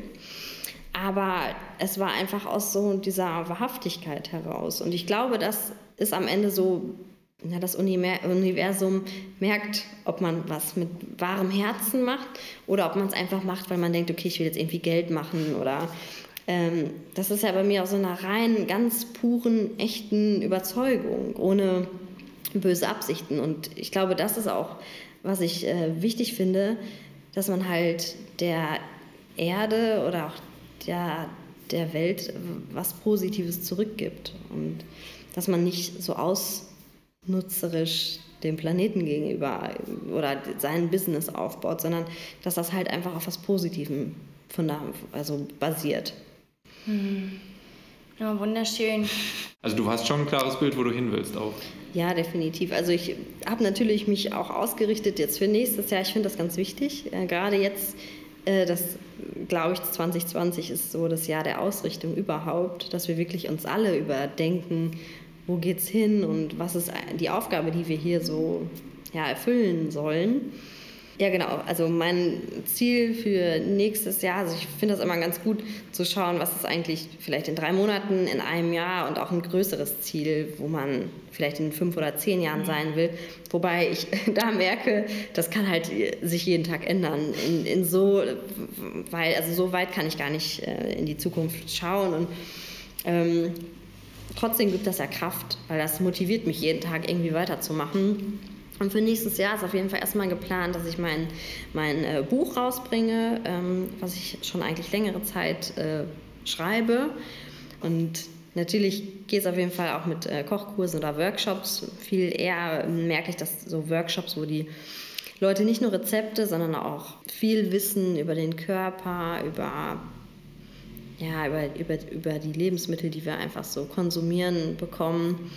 Aber es war einfach aus so dieser Wahrhaftigkeit heraus. Und ich glaube, das ist am Ende so, ja, das Universum merkt, ob man was mit wahrem Herzen macht oder ob man es einfach macht, weil man denkt, okay, ich will jetzt irgendwie Geld machen oder ähm, das ist ja bei mir aus so einer rein ganz puren, echten Überzeugung, ohne böse Absichten. Und ich glaube, das ist auch, was ich äh, wichtig finde, dass man halt der Erde oder auch der, der Welt was Positives zurückgibt. Und dass man nicht so ausnutzt nutzerisch dem Planeten gegenüber oder sein Business aufbaut, sondern dass das halt einfach auf was Positivem von da, also basiert. Hm. Ja, wunderschön. Also du hast schon ein klares Bild, wo du hin willst auch. Ja, definitiv. Also ich habe natürlich mich auch ausgerichtet jetzt für nächstes Jahr. Ich finde das ganz wichtig. Äh, gerade jetzt, das glaube ich, 2020 ist so das Jahr der Ausrichtung überhaupt, dass wir wirklich uns alle überdenken, wo geht's hin und was ist die Aufgabe, die wir hier so ja, erfüllen sollen. Ja, genau. Also mein Ziel für nächstes Jahr, also ich finde das immer ganz gut zu schauen, was ist eigentlich vielleicht in drei Monaten, in einem Jahr und auch ein größeres Ziel, wo man vielleicht in fünf oder zehn Jahren sein will. Wobei ich da merke, das kann halt sich jeden Tag ändern. In, in so, weil, also so weit kann ich gar nicht äh, in die Zukunft schauen und ähm, trotzdem gibt das ja Kraft, weil das motiviert mich jeden Tag irgendwie weiterzumachen. Und für nächstes Jahr ist auf jeden Fall erstmal geplant, dass ich mein, mein äh, Buch rausbringe, ähm, was ich schon eigentlich längere Zeit äh, schreibe. Und natürlich geht es auf jeden Fall auch mit äh, Kochkursen oder Workshops. Viel eher merke ich, dass so Workshops, wo die Leute nicht nur Rezepte, sondern auch viel Wissen über den Körper, über, ja, über, über, über die Lebensmittel, die wir einfach so konsumieren, bekommen.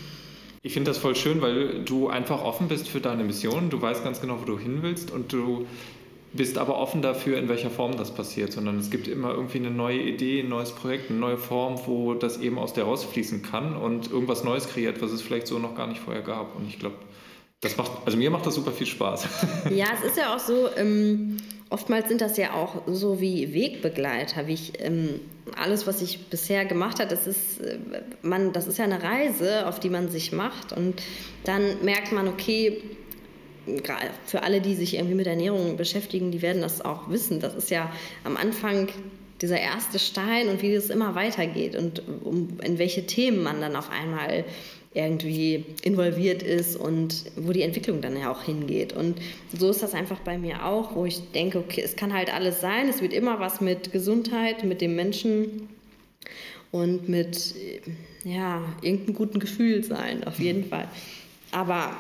Ich finde das voll schön, weil du einfach offen bist für deine Mission. Du weißt ganz genau, wo du hin willst und du bist aber offen dafür, in welcher Form das passiert, sondern es gibt immer irgendwie eine neue Idee, ein neues Projekt, eine neue Form, wo das eben aus der rausfließen kann und irgendwas Neues kreiert, was es vielleicht so noch gar nicht vorher gab. Und ich glaube, das macht, also mir macht das super viel Spaß. Ja, es ist ja auch so, ähm, oftmals sind das ja auch so wie Wegbegleiter, wie ich ähm, alles, was ich bisher gemacht habe, das ist, äh, man, das ist ja eine Reise, auf die man sich macht und dann merkt man, okay, für alle, die sich irgendwie mit Ernährung beschäftigen, die werden das auch wissen. Das ist ja am Anfang dieser erste Stein und wie es immer weitergeht und um, in welche Themen man dann auf einmal irgendwie involviert ist und wo die Entwicklung dann ja auch hingeht. Und so ist das einfach bei mir auch, wo ich denke, okay, es kann halt alles sein, es wird immer was mit Gesundheit, mit dem Menschen und mit ja, irgendeinem guten Gefühl sein, auf jeden Fall. Aber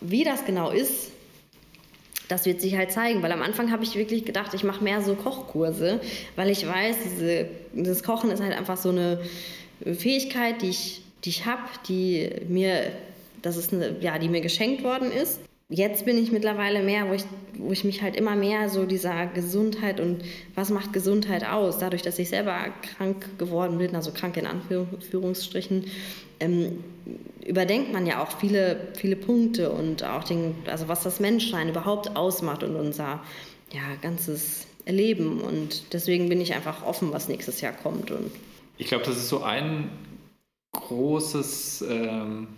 wie das genau ist, das wird sich halt zeigen, weil am Anfang habe ich wirklich gedacht, ich mache mehr so Kochkurse, weil ich weiß, diese, dieses Kochen ist halt einfach so eine Fähigkeit, die ich die ich habe, die mir, das ist eine, ja, die mir geschenkt worden ist. Jetzt bin ich mittlerweile mehr, wo ich, wo ich mich halt immer mehr so dieser Gesundheit und was macht Gesundheit aus, dadurch, dass ich selber krank geworden bin, also krank in Anführungsstrichen, ähm, überdenkt man ja auch viele, viele Punkte und auch den, also was das Menschsein überhaupt ausmacht und unser ja, ganzes Leben. Und deswegen bin ich einfach offen, was nächstes Jahr kommt. Und ich glaube, das ist so ein großes ähm,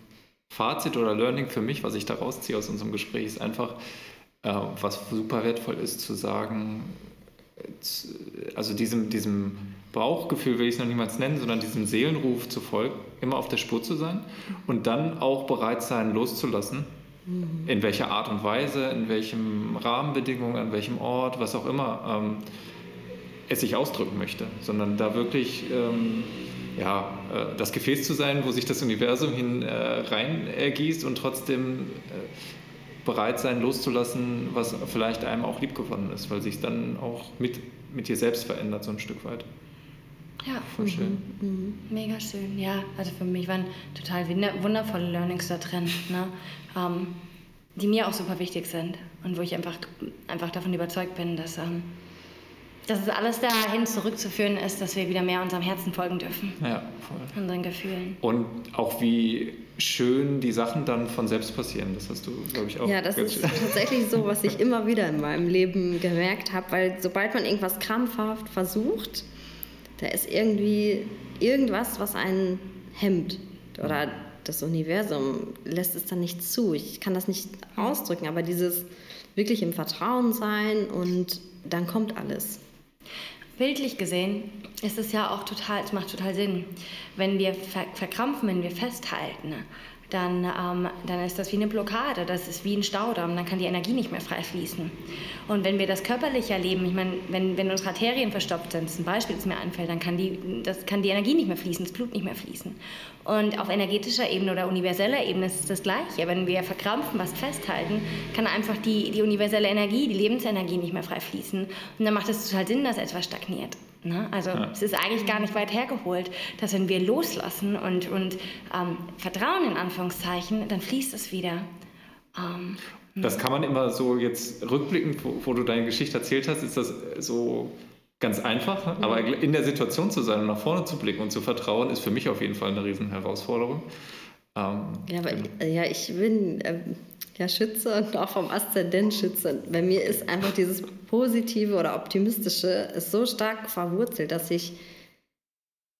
Fazit oder Learning für mich, was ich da rausziehe aus unserem Gespräch, ist einfach, äh, was super wertvoll ist, zu sagen, also diesem, diesem Bauchgefühl will ich es noch niemals nennen, sondern diesem Seelenruf zu folgen, immer auf der Spur zu sein und dann auch bereit sein, loszulassen. Mhm. In welcher Art und Weise, in welchen Rahmenbedingungen, an welchem Ort, was auch immer ähm, es sich ausdrücken möchte, sondern da wirklich ähm, ja, äh, das Gefäß zu sein, wo sich das Universum hin äh, rein ergießt und trotzdem äh, bereit sein, loszulassen, was vielleicht einem auch lieb geworden ist, weil sich dann auch mit, mit dir selbst verändert, so ein Stück weit. Ja, voll schön. Mhm, mhm. Mega schön, ja. Also für mich waren total wundervolle Learnings da drin, ne? Ähm, die mir auch super wichtig sind und wo ich einfach, einfach davon überzeugt bin, dass. Ähm, dass es alles dahin zurückzuführen ist, dass wir wieder mehr unserem Herzen folgen dürfen. Ja, voll. Unseren Gefühlen. Und auch wie schön die Sachen dann von selbst passieren. Das hast du, glaube ich, auch. Ja, das ist tatsächlich so, was ich immer wieder in meinem Leben gemerkt habe, weil sobald man irgendwas krampfhaft versucht, da ist irgendwie irgendwas, was einen hemmt. Oder das Universum lässt es dann nicht zu. Ich kann das nicht ausdrücken, aber dieses wirklich im Vertrauen sein und dann kommt alles. Bildlich gesehen ist es ja auch total, es macht total Sinn, wenn wir ver verkrampfen, wenn wir festhalten, dann, ähm, dann ist das wie eine Blockade, das ist wie ein Staudamm, dann kann die Energie nicht mehr frei fließen. Und wenn wir das körperlich erleben, ich meine, wenn, wenn unsere Arterien verstopft sind, ein Beispiel, das mir einfällt, dann kann die, das kann die Energie nicht mehr fließen, das Blut nicht mehr fließen. Und auf energetischer Ebene oder universeller Ebene ist es das Gleiche. Wenn wir verkrampfen, was festhalten, kann einfach die, die universelle Energie, die Lebensenergie nicht mehr frei fließen. Und dann macht es total Sinn, dass etwas stagniert. Ne? Also ja. es ist eigentlich gar nicht weit hergeholt, dass wenn wir loslassen und, und ähm, vertrauen in Anführungszeichen, dann fließt es wieder. Ähm, das kann man immer so jetzt rückblickend, wo, wo, du deine Geschichte erzählt hast, ist das so ganz einfach. Mhm. Aber in der Situation zu sein und nach vorne zu blicken und zu vertrauen, ist für mich auf jeden Fall eine riesen Herausforderung. Ähm, ja, aber genau. ja, ich bin ähm, ja Schütze und auch vom Aszendent Schütze. Bei mir ist einfach dieses Positive oder Optimistische ist so stark verwurzelt, dass ich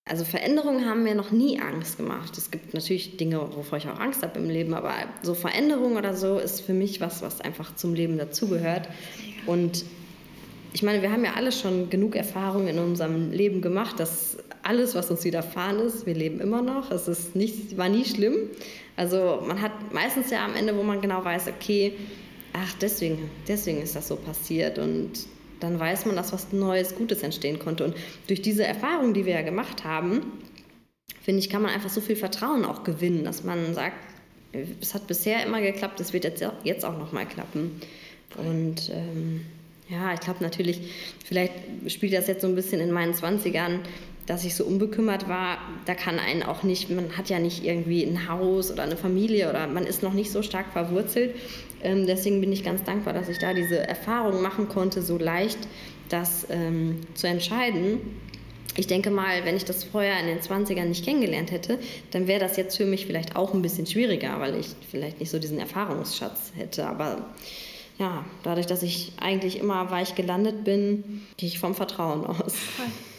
also Veränderungen haben mir noch nie Angst gemacht. Es gibt natürlich Dinge, wovor ich auch Angst habe im Leben, aber so Veränderung oder so ist für mich was, was einfach zum Leben dazugehört. Und ich meine, wir haben ja alle schon genug Erfahrungen in unserem Leben gemacht, dass alles, was uns widerfahren ist, wir leben immer noch. Es ist nicht, war nie schlimm. Also man hat meistens ja am Ende, wo man genau weiß, okay, ach, deswegen, deswegen ist das so passiert. Und dann weiß man, dass was Neues, Gutes entstehen konnte. Und durch diese Erfahrung, die wir ja gemacht haben, finde ich, kann man einfach so viel Vertrauen auch gewinnen, dass man sagt, es hat bisher immer geklappt, es wird jetzt, jetzt auch nochmal klappen. Und ähm, ja, ich glaube natürlich, vielleicht spielt das jetzt so ein bisschen in meinen 20ern, dass ich so unbekümmert war. Da kann einen auch nicht, man hat ja nicht irgendwie ein Haus oder eine Familie oder man ist noch nicht so stark verwurzelt. Ähm, deswegen bin ich ganz dankbar, dass ich da diese Erfahrung machen konnte, so leicht das ähm, zu entscheiden. Ich denke mal, wenn ich das vorher in den 20ern nicht kennengelernt hätte, dann wäre das jetzt für mich vielleicht auch ein bisschen schwieriger, weil ich vielleicht nicht so diesen Erfahrungsschatz hätte. Aber ja, dadurch, dass ich eigentlich immer weich gelandet bin, gehe ich vom Vertrauen aus.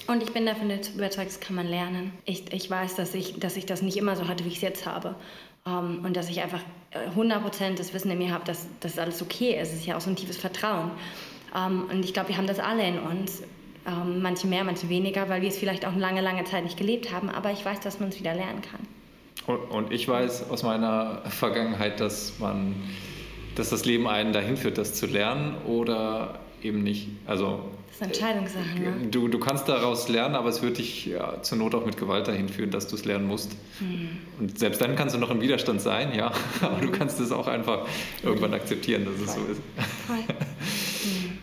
Und ich bin davon überzeugt, das kann man lernen. Ich, ich weiß, dass ich, dass ich das nicht immer so hatte, wie ich es jetzt habe. Um, ähm, und dass ich einfach 100% äh, das Wissen in mir habe, dass das alles okay ist. Es ist ja auch so ein tiefes Vertrauen. Um, ähm, und ich glaube, wir haben das alle in uns. Um, ähm, manche mehr, manche weniger, weil wir es vielleicht auch lange, lange Zeit nicht gelebt haben. Aber ich weiß, dass man es wieder lernen kann. Und, und ich weiß aus meiner Vergangenheit, dass man dass das Leben einen dahin führt, das zu lernen oder eben nicht. Also das ist Entscheidungssache. Ne? Du, du kannst daraus lernen, aber es wird dich ja, zur Not auch mit Gewalt dahin führen, dass du es lernen musst. Mhm. Und selbst dann kannst du noch im Widerstand sein, ja, aber du kannst es auch einfach irgendwann akzeptieren, dass es so ist. Voll. Mhm.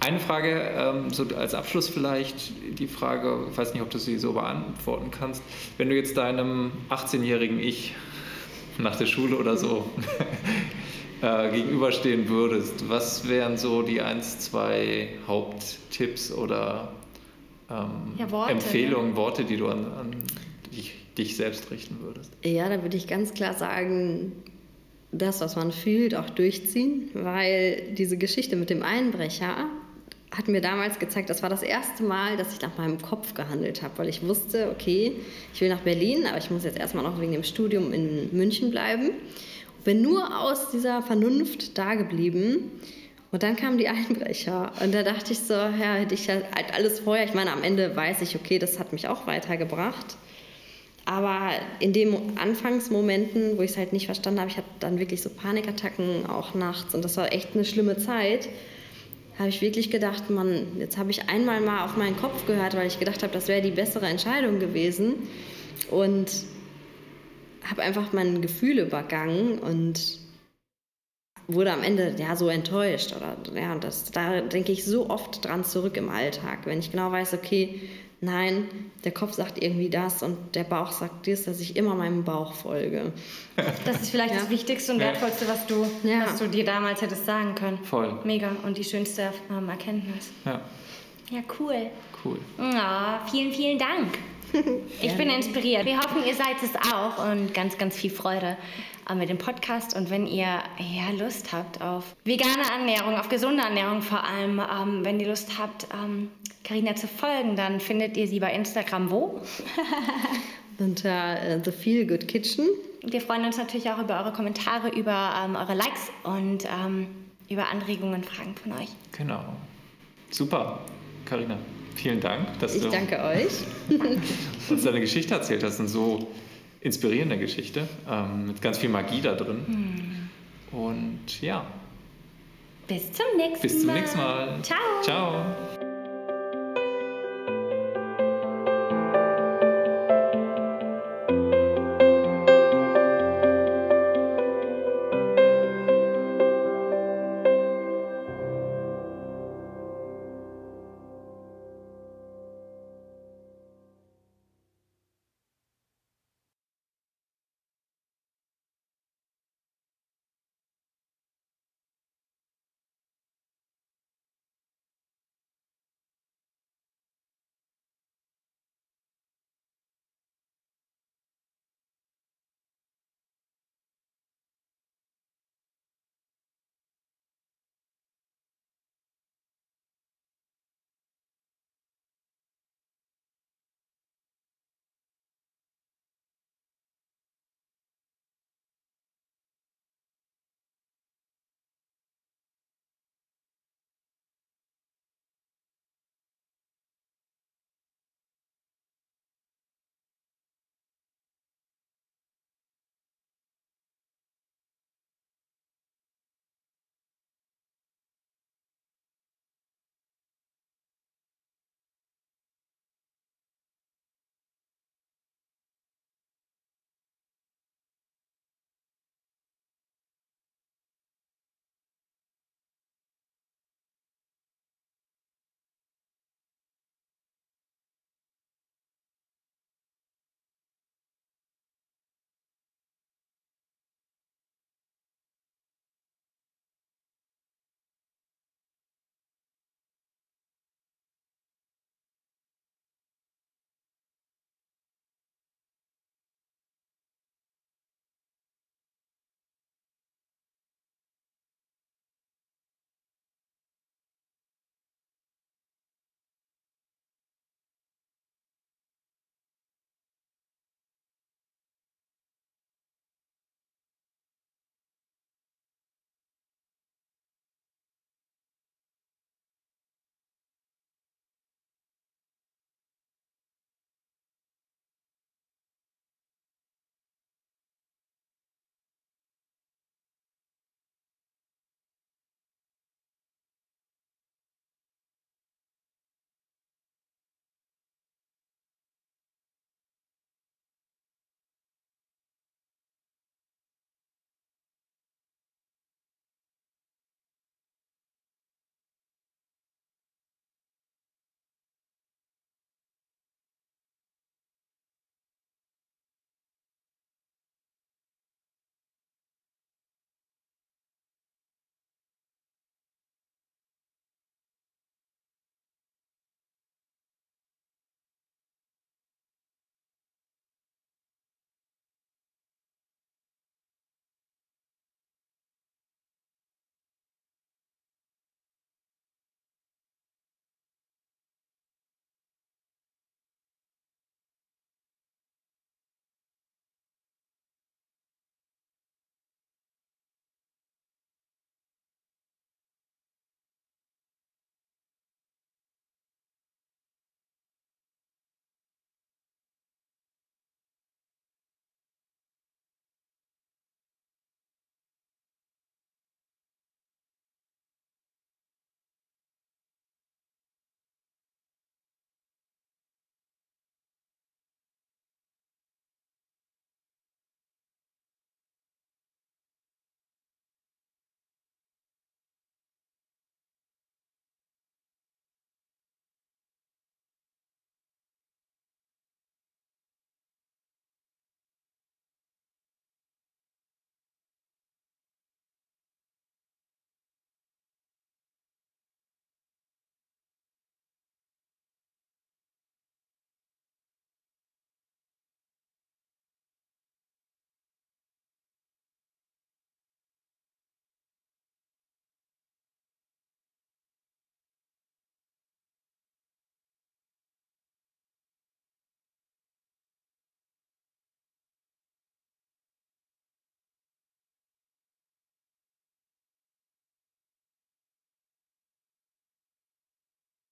Eine Frage, ähm, so als Abschluss vielleicht die Frage, ich weiß nicht, ob du sie so beantworten kannst. Wenn du jetzt deinem 18-jährigen Ich nach der Schule oder so äh, gegenüberstehen würdest, was wären so die eins, zwei Haupttipps oder ähm, ja, Worte, Empfehlungen, ja. Worte, die du an, an dich, dich selbst richten würdest? Ja, da würde ich ganz klar sagen, das, was man fühlt, auch durchziehen, weil diese Geschichte mit dem Einbrecher hat mir damals gezeigt, das war das erste Mal, dass ich nach meinem Kopf gehandelt habe, weil ich wusste, okay, ich will nach Berlin, aber ich muss jetzt erstmal noch wegen dem Studium in München bleiben bin nur aus dieser Vernunft da geblieben. Und dann kamen die Einbrecher. Und da dachte ich so, ja, hätte ich halt alles vorher. Ich meine, am Ende weiß ich, okay, das hat mich auch weitergebracht. Aber in den Anfangsmomenten, wo ich es halt nicht verstanden habe, ich hatte dann wirklich so Panikattacken auch nachts und das war echt eine schlimme Zeit, habe ich wirklich gedacht, Mann, jetzt habe ich einmal mal auf meinen Kopf gehört, weil ich gedacht habe, das wäre die bessere Entscheidung gewesen. Und habe einfach mein Gefühl übergangen und wurde am Ende ja so enttäuscht oder ja das da denke ich so oft dran zurück im Alltag wenn ich genau weiß okay nein der Kopf sagt irgendwie das und der Bauch sagt dies dass ich immer meinem Bauch folge. Das ist vielleicht ja. das Wichtigste und Wertvollste was du ja. was du dir damals hättest sagen können. Voll. Mega. Und die schönste ähm, Erkenntnis. Ja ja cool cool ja, vielen vielen Dank ich bin inspiriert. Wir hoffen, ihr seid es auch und ganz, ganz viel Freude äh, mit dem Podcast. Und wenn ihr ja, Lust habt auf vegane Ernährung, auf gesunde Ernährung vor allem, ähm, wenn ihr Lust habt, Karina ähm, zu folgen, dann findet ihr sie bei Instagram wo? Unter uh, The Feel Good Kitchen. Wir freuen uns natürlich auch über eure Kommentare, über ähm, eure Likes und ähm, über Anregungen und Fragen von euch. Genau. Super, Karina. Vielen Dank, dass ich du danke euch. uns deine Geschichte erzählt hast und so inspirierende Geschichte ähm, mit ganz viel Magie da drin. Hm. Und ja. Bis zum nächsten Mal. Bis zum nächsten Mal. Ciao. Ciao.